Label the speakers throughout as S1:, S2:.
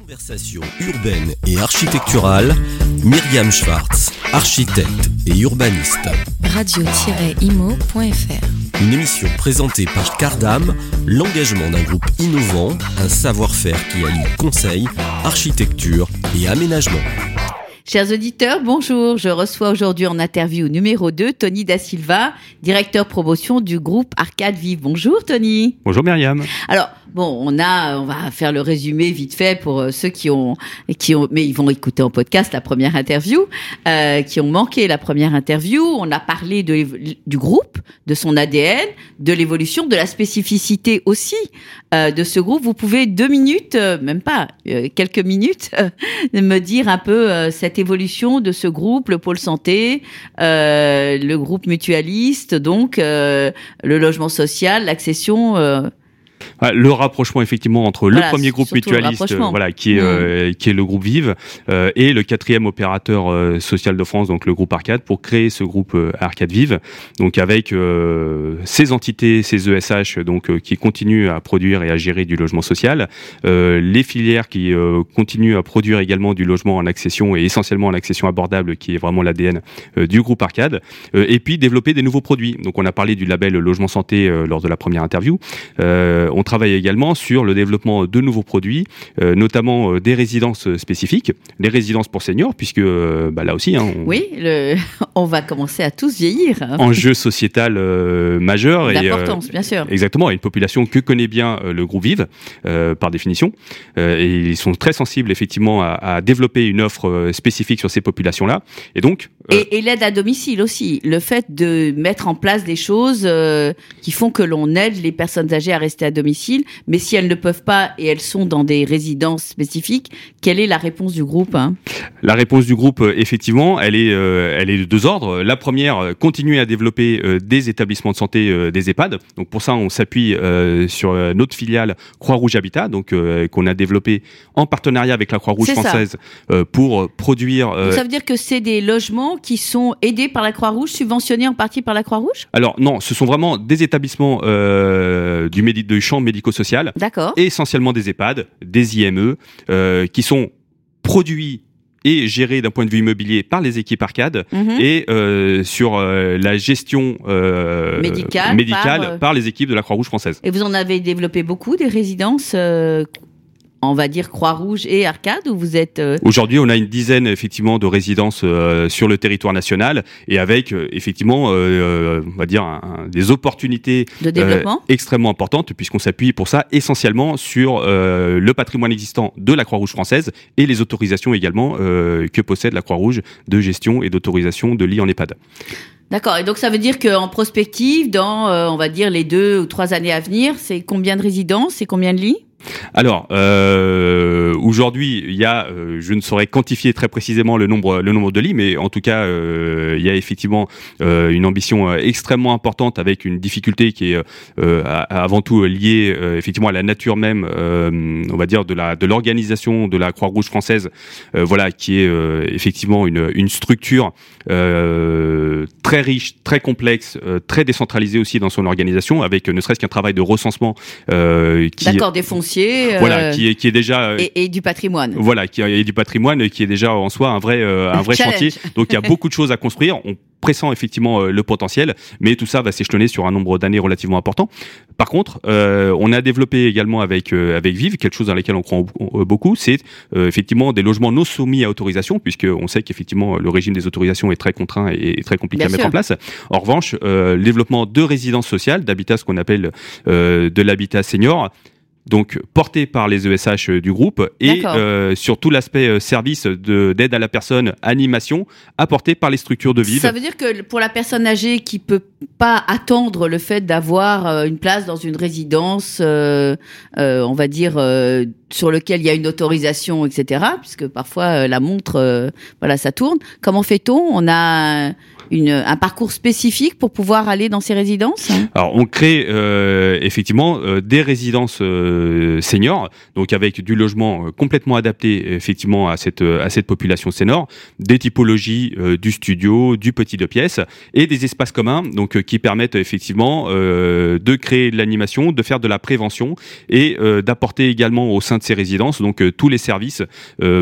S1: Conversation urbaine et architecturale, Myriam Schwartz, architecte et urbaniste.
S2: radio-imo.fr
S1: Une émission présentée par Cardam, l'engagement d'un groupe innovant, un savoir-faire qui allie conseil, architecture et aménagement.
S3: Chers auditeurs, bonjour. Je reçois aujourd'hui en interview numéro 2 Tony Da Silva, directeur promotion du groupe Arcade Vive. Bonjour Tony.
S4: Bonjour Myriam.
S3: Alors, bon, on a, on va faire le résumé vite fait pour euh, ceux qui ont, qui ont, mais ils vont écouter en podcast la première interview, euh, qui ont manqué la première interview. On a parlé du groupe, de son ADN, de l'évolution, de la spécificité aussi euh, de ce groupe. Vous pouvez deux minutes, euh, même pas, euh, quelques minutes, me dire un peu cette évolution de ce groupe, le pôle santé, le groupe mutualiste, donc le logement social, l'accession.
S4: Ah, Le rapprochement effectivement entre
S3: Voilà,
S4: le premier groupe mutualiste, euh, voilà, qui est
S3: Mm.
S4: euh, qui est le groupe Vive, euh, et le quatrième opérateur social de France, donc le groupe Arcade, pour créer ce groupe Arcade Vive, donc avec ces entités, ces ESH, donc qui continuent à produire et à gérer du logement social, les filières qui continuent à produire également du logement en accession et essentiellement en accession abordable, qui est vraiment l'ADN du groupe Arcade, et puis développer des nouveaux produits. Donc on a parlé du label logement santé lors de la première interview. Euh, on travaille également sur le développement de nouveaux produits, euh, notamment euh, des résidences spécifiques, les résidences pour seniors, puisque euh, bah, là aussi, hein, on-
S3: Oui, le, on va commencer à tous vieillir. hein.
S4: enjeu sociétal euh, majeur euh,
S3: D'importance, bien sûr.
S4: Exactement, et une population que connaît bien euh, le groupe Vive, euh, par définition. Euh, et ils sont très sensibles, effectivement, à, à développer une offre euh, spécifique sur ces populations-là. Et donc, euh,
S3: Et, et l'aide à domicile aussi. Le fait de mettre en place des choses euh, qui font que l'on aide les personnes âgées à rester à domicile, mais si elles ne peuvent pas et elles sont dans des résidences spécifiques, quelle est la réponse du groupe hein?
S4: La réponse du groupe, euh, effectivement, elle est, euh, elle est de deux ordres. La première, euh, continuer à développer euh, des établissements de santé, euh, des EHPAD. Donc pour ça, on s'appuie sur notre filiale Croix-Rouge Habitat, donc qu'on a développé en partenariat avec la Croix-Rouge française pour produire.
S3: Donc, Ça veut dire que c'est des logements qui sont aidés par la Croix-Rouge, subventionnés en partie par la Croix-Rouge?
S4: Alors non, ce sont vraiment des établissements du, médi- du champ médico-social,
S3: D'accord.
S4: essentiellement des EHPAD, des IME, euh, qui sont produits et gérés d'un point de vue immobilier par les équipes arcades
S3: Mhm.
S4: et euh, sur euh, la gestion euh,
S3: Médicale
S4: médicale
S3: par,
S4: par, les équipes de la Croix-Rouge française.
S3: Et vous en avez développé beaucoup, des résidences, on va dire Croix-Rouge et Arcade, où vous êtes... euh,
S4: Aujourd'hui, on a une dizaine effectivement de résidences euh, sur le territoire national et avec euh, effectivement, on va dire, un- un- des opportunités
S3: de développement
S4: extrêmement importantes puisqu'on s'appuie pour ça essentiellement sur le patrimoine existant de la Croix-Rouge française et les autorisations également que possède la Croix-Rouge de gestion et d'autorisation de lits en EHPAD.
S3: D'accord. Et donc ça veut dire qu'en prospective, dans, on va dire, les deux ou trois années à venir, c'est combien de résidences et combien de lits?
S4: Alors, euh, aujourd'hui, il y a, euh, je ne saurais quantifier très précisément le nombre, le nombre de lits, mais en tout cas, euh, il y a effectivement euh, une ambition euh, extrêmement importante avec une difficulté qui est euh, avant tout liée effectivement à la nature même, on va dire de la de l'organisation de la Croix-Rouge française, voilà, qui est effectivement une, une structure très riche, très complexe, euh, très décentralisée aussi dans son organisation, avec euh, ne serait-ce qu'un travail de recensement euh, qui
S3: D'accord, des fonciers. euh,
S4: voilà, qui est, qui est déjà euh,
S3: et, et du patrimoine.
S4: voilà, qui est du patrimoine, qui est déjà en soi un vrai, euh, un vrai chantier. Donc il y a beaucoup de choses à construire. On pressent effectivement euh, le potentiel, mais tout ça va s'échelonner sur un nombre d'années relativement important. Par contre, euh, on a développé également avec euh, avec Vive quelque chose dans lequel on croit beaucoup, c'est euh, effectivement des logements non soumis à autorisation, puisque on sait qu'effectivement le régime des autorisations est très contraint et, très compliqué
S3: Bien
S4: à mettre en place. En revanche, euh, le développement de résidences sociales, d'habitat, ce qu'on appelle euh, de l'habitat senior, donc porté par les ESH du groupe et euh, sur tout l'aspect euh, service de d'aide à la personne, animation, apporté par les structures de Vive.
S3: Ça veut dire que pour la personne âgée qui peut pas attendre le fait d'avoir euh, une place dans une résidence, euh, euh, on va dire sur lequel il y a une autorisation, etc. Puisque parfois la montre, voilà, ça tourne. Comment fait-on? On a un parcours spécifique pour pouvoir aller dans ces résidences?
S4: Alors, on crée effectivement des résidences seniors, donc avec du logement complètement adapté effectivement à cette à cette population senior, des typologies du studio, du petit deux pièces et des espaces communs. Donc donc qui permettent effectivement de créer de l'animation, de faire de la prévention et d'apporter également au sein de ces résidences donc tous les services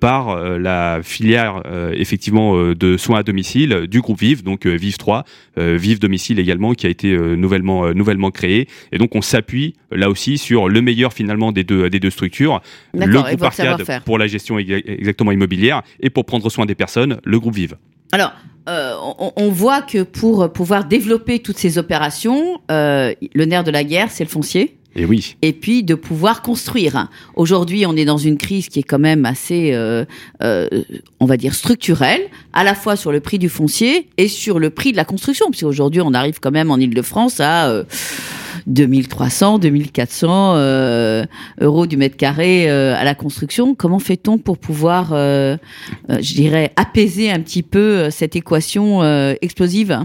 S4: par la filière effectivement de soins à domicile du groupe Vive, donc Vive 3, Vive domicile également qui a été nouvellement nouvellement créé. Et donc on s'appuie là aussi sur le meilleur finalement des deux des deux structures, le groupe Arcade pour la gestion exactement immobilière et pour prendre soin des personnes, le groupe Vive.
S3: Alors, euh, on, voit que pour pouvoir développer toutes ces opérations, euh, le nerf de la guerre, c'est le foncier.
S4: Et oui.
S3: Et puis de pouvoir construire. Aujourd'hui, on est dans une crise qui est quand même assez, euh, on va dire, structurelle, à la fois sur le prix du foncier et sur le prix de la construction. Parce qu'aujourd'hui, on arrive quand même en Ile-de-France à 2300, 2400 euh, euros du mètre carré euh, à la construction. Comment fait-on pour pouvoir, euh, je dirais, apaiser un petit peu cette équation explosive?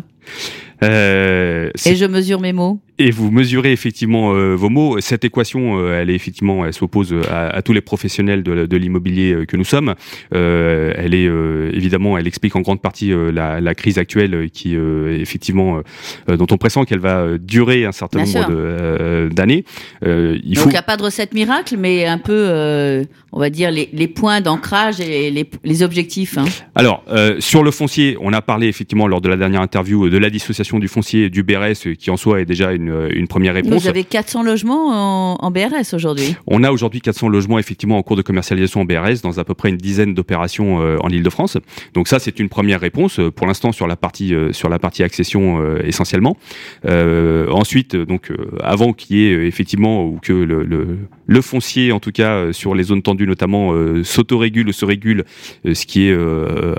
S3: Et je mesure mes mots
S4: et vous mesurez effectivement euh, vos mots. Cette équation, euh, elle est effectivement, elle s'oppose à, à, tous les professionnels de, de l'immobilier euh, que nous sommes. elle est évidemment, elle explique en grande partie la, la, crise actuelle qui effectivement, dont on pressent qu'elle va durer un certain nombre d'années.
S3: il Donc il n'y a pas de recette miracle, mais un peu, on va dire les, les points d'ancrage et les, les objectifs. Hein.
S4: Alors sur le foncier, on a parlé effectivement lors de la dernière interview de la dissociation du foncier du BRS, qui en soi est déjà une une, première réponse.
S3: Vous avez 400 logements en, BRS aujourd'hui
S4: On a aujourd'hui 400 logements effectivement en cours de commercialisation en BRS dans à peu près une dizaine d'opérations euh, en Ile-de-France. Donc ça, c'est une première réponse euh, pour l'instant sur la partie euh, sur la partie accession essentiellement. ensuite, donc avant qu'il y ait effectivement ou que le, le, foncier, en tout cas sur les zones tendues notamment, s'autorégule ou se régule, ce qui est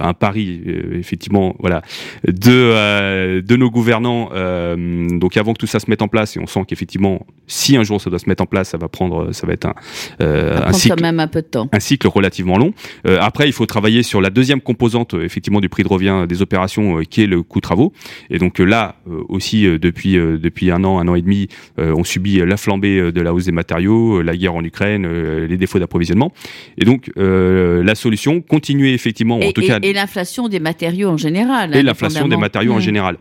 S4: un pari effectivement voilà de de nos gouvernants. donc avant que tout ça se mette en place et on sent qu'effectivement, si un jour ça doit se mettre en place, ça va prendre, ça va être un,
S3: euh, un cycle, même un peu de temps,
S4: un cycle relativement long. Euh, après, il faut travailler sur la deuxième composante effectivement du prix de revient des opérations, euh, qui est le coût travaux. Et donc là aussi, depuis depuis un an, un an et demi, on subit la flambée de la hausse des matériaux, la guerre en Ukraine, les défauts d'approvisionnement. Et donc la solution, continuer effectivement,
S3: en
S4: tout cas,
S3: et l'inflation des matériaux en général.
S4: Et l'inflation des matériaux en mmh. général.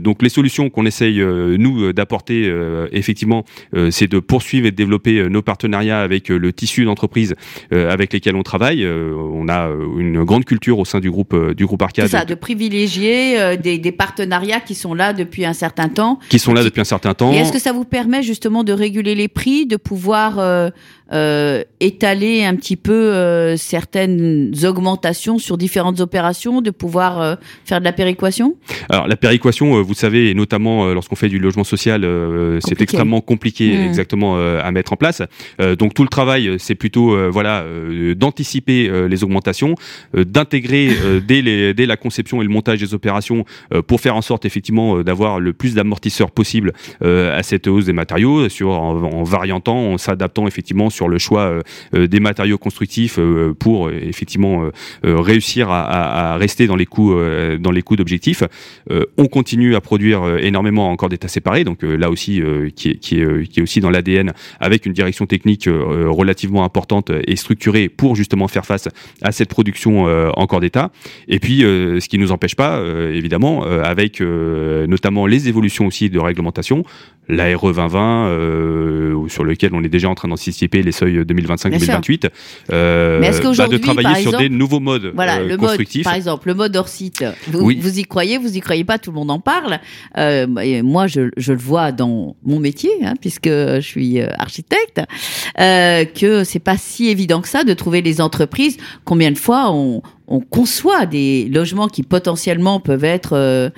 S4: donc les solutions qu'on essaye nous d'apporter euh, effectivement, euh, c'est de poursuivre et de développer euh, nos partenariats avec le tissu d'entreprises avec lesquels on travaille. on a une grande culture au sein du groupe du groupe Arcade.
S3: C'est ça, de privilégier des, des, partenariats qui sont là depuis un certain temps.
S4: Qui sont là depuis un certain temps.
S3: Et est-ce que ça vous permet justement de réguler les prix, de pouvoir euh, étaler un petit peu euh, certaines augmentations sur différentes opérations, de pouvoir euh, faire de la péréquation?
S4: Alors la péréquation, vous savez, et notamment lorsqu'on fait du logement social, c'est extrêmement compliqué mmh. exactement à mettre en place. donc tout le travail, c'est plutôt voilà d'anticiper les augmentations, d'intégrer dès, dès la conception et le montage des opérations pour faire en sorte effectivement d'avoir le plus d'amortisseurs possible à cette hausse des matériaux, sur en, en variantant, en s'adaptant effectivement sur le choix euh, euh, des matériaux constructifs euh, pour effectivement réussir à, rester dans les coûts dans les coûts d'objectifs. on continue à produire énormément encore d'états séparés, donc là aussi qui est, qui, est, qui est aussi dans l'ADN avec une direction technique relativement importante et structurée pour justement faire face à cette production encore d'état. Et puis ce qui nous empêche pas évidemment avec notamment les évolutions aussi de réglementation, l'ARE 2020 sur lequel on est déjà en train d'anticiper les seuil 2025-2028, euh, bah, de travailler sur des nouveaux modes
S3: voilà, euh, le constructifs. Mode, par exemple, le mode hors site. Vous, vous, y croyez, vous y croyez pas, tout le monde en parle. Euh, moi, je, je, le vois dans mon métier, hein, puisque je suis euh, architecte, euh, que c'est pas si évident que ça de trouver les entreprises. Combien de fois on, on conçoit des logements qui potentiellement peuvent être euh,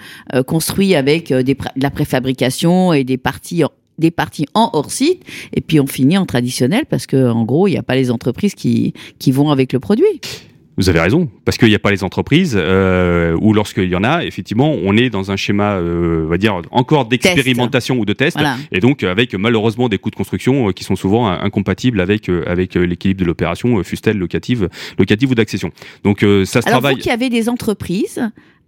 S3: construits avec des, de la préfabrication et des parties des parties en hors site et puis on finit en traditionnel parce que en gros il n'y a pas les entreprises qui, qui vont avec le produit.
S4: Vous avez raison, parce qu'il n'y a pas les entreprises, euh, ou lorsqu'il y en a, effectivement, on est dans un schéma, euh, on va dire, encore d'expérimentation ou de test, et donc avec malheureusement des coûts de construction euh, qui sont souvent incompatibles avec euh, avec l'équilibre de l'opération, fût-elle locative, locative ou d'accession. Donc ça se
S3: Alors
S4: travaille.
S3: Vous qui avez des entreprises,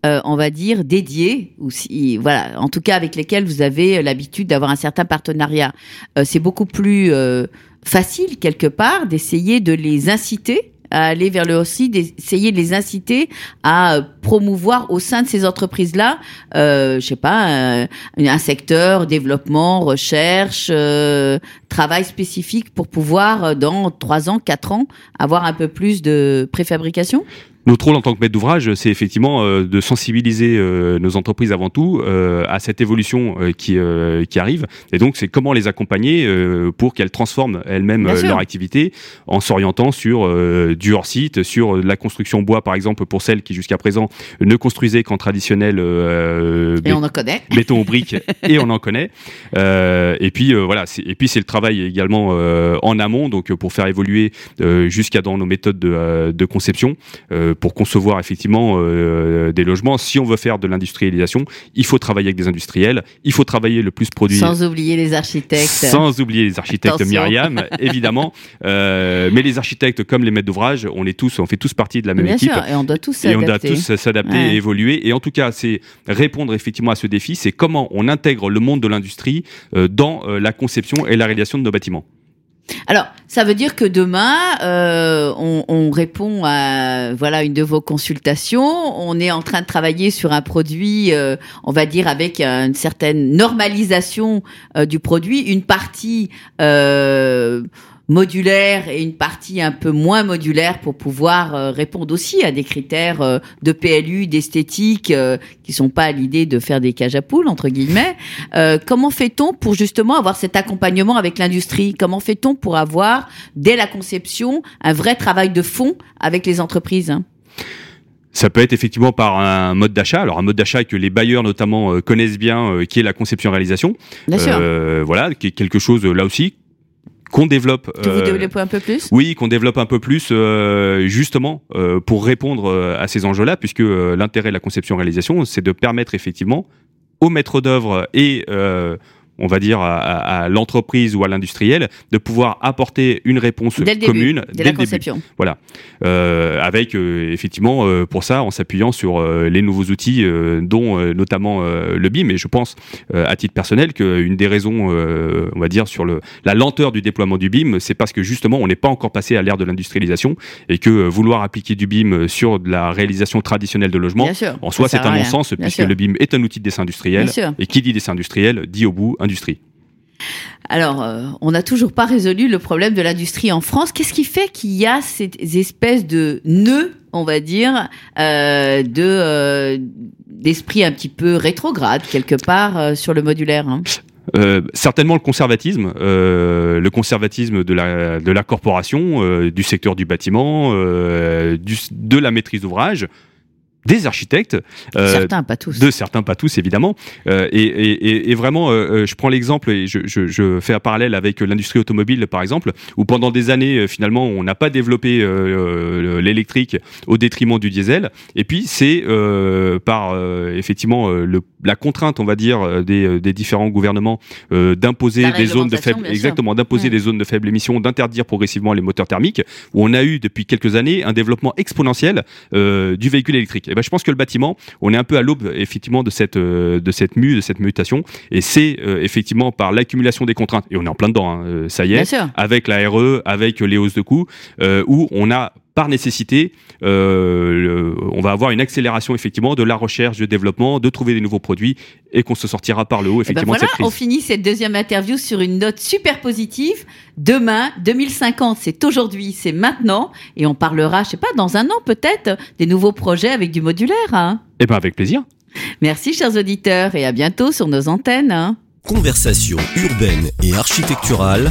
S3: euh, on va dire, dédiés, ou si, voilà, en tout cas avec lesquels vous avez l'habitude d'avoir un certain partenariat. Euh, c'est beaucoup plus euh, facile, quelque part, d'essayer de les inciter à aller vers le aussi d'essayer de les inciter à promouvoir au sein de ces entreprises-là, euh, je sais pas, un, un secteur développement, recherche, euh, travail spécifique pour pouvoir dans trois ans, quatre ans avoir un peu plus de préfabrication?
S4: Notre rôle en tant que maître d'ouvrage, c'est effectivement euh, de sensibiliser euh, nos entreprises avant tout euh, à cette évolution qui, qui arrive. Et donc, c'est comment les accompagner pour qu'elles transforment elles-mêmes leur activité en s'orientant sur du hors-site, sur la construction bois, par exemple, pour celles qui jusqu'à présent ne construisaient qu'en traditionnel
S3: et on en connaît.
S4: béton aux briques, et on en connaît. et puis, voilà, et puis c'est le travail également en amont, donc pour faire évoluer jusqu'à dans nos méthodes de, de conception pour concevoir effectivement euh, des logements. Si on veut faire de l'industrialisation, il faut travailler avec des industriels, il faut travailler le plus produit.
S3: Sans oublier les architectes.
S4: Sans oublier les architectes, Myriam, évidemment. Euh, mais les architectes, comme les maîtres d'ouvrage, on est tous, on fait tous partie de la même
S3: Bien
S4: équipe.
S3: Sûr, et on doit tous s'adapter.
S4: Et on doit tous s'adapter et évoluer. Et en tout cas, c'est répondre effectivement à ce défi, c'est comment on intègre le monde de l'industrie euh, dans la conception et la réalisation de nos bâtiments.
S3: Alors, ça veut dire que demain, euh, on, on, répond à voilà une de vos consultations. On est en train de travailler sur un produit, euh, on va dire avec une certaine normalisation euh, du produit, une partie euh, modulaire et une partie un peu moins modulaire pour pouvoir euh, répondre aussi à des critères euh, de PLU, d'esthétique, euh, qui sont pas à l'idée de faire des cages à poules entre guillemets. comment fait-on pour justement avoir cet accompagnement avec l'industrie? Comment fait-on pour avoir dès la conception un vrai travail de fond avec les entreprises?
S4: Ça peut être effectivement par un mode d'achat, alors un mode d'achat que les bailleurs notamment connaissent bien, qui est la conception-réalisation.
S3: Sûr.
S4: voilà, qui est quelque chose là aussi qu'on développe.
S3: Que vous euh, développez un peu plus?
S4: Oui, qu'on développe un peu plus, euh, justement, euh, pour répondre à ces enjeux-là, puisque l'intérêt de la conception-réalisation, c'est de permettre effectivement aux maîtres d'œuvre et on va dire, à, l'entreprise ou à l'industriel de pouvoir apporter une réponse commune
S3: dès, la conception.
S4: Voilà, euh, avec euh, effectivement euh, pour ça en s'appuyant sur les nouveaux outils, dont notamment le BIM. Et je pense à titre personnel qu'une des raisons, on va dire, sur le, la lenteur du déploiement du BIM, c'est parce que justement on n'est pas encore passé à l'ère de l'industrialisation et que vouloir appliquer du BIM sur de la réalisation traditionnelle de logement, en soi c'est un non-sens puisque le BIM est un outil de dessin industriel et qui dit dessin industriel dit au bout industrie.
S3: Alors, euh, on n'a toujours pas résolu le problème de l'industrie en France. Qu'est-ce qui fait qu'il y a ces espèces de nœuds, on va dire, euh, de euh, d'esprit un petit peu rétrograde quelque part sur le modulaire hein?
S4: Certainement le conservatisme, le conservatisme de la, de la corporation, du secteur du bâtiment, du, de la maîtrise d'ouvrage, des architectes.
S3: Euh, certains, pas tous.
S4: De certains, pas tous, évidemment. Euh, et, et, et, vraiment, euh, je prends l'exemple et je, je, je, fais un parallèle avec l'industrie automobile, par exemple, où pendant des années, finalement, on n'a pas développé l'électrique au détriment du diesel. Et puis, c'est par, effectivement, le, la contrainte, on va dire, des, des différents gouvernements d'imposer des zones de faible, exactement, d'imposer des zones de faible émission, d'interdire progressivement les moteurs thermiques, où on a eu depuis quelques années un développement exponentiel du véhicule électrique. Ben, je pense que le bâtiment, on est un peu à l'aube effectivement de cette euh, de cette mue, de cette mutation, et c'est euh, effectivement par l'accumulation des contraintes. Et on est en plein dedans, hein, euh, ça y est, avec la RE, avec les hausses de coûts, où on a par nécessité, euh, on va avoir une accélération effectivement de la recherche, du développement, de trouver des nouveaux produits et qu'on se sortira par le haut eh ben effectivement
S3: de
S4: cette crise.
S3: On finit cette deuxième interview sur une note super positive. Demain, 2050, c'est aujourd'hui, c'est maintenant, et on parlera, je sais pas, dans un an peut-être, des nouveaux projets avec du modulaire. Hein.
S4: Eh ben avec plaisir.
S3: Merci chers auditeurs et à bientôt sur nos antennes. Hein.
S1: Conversation urbaine et architecturale,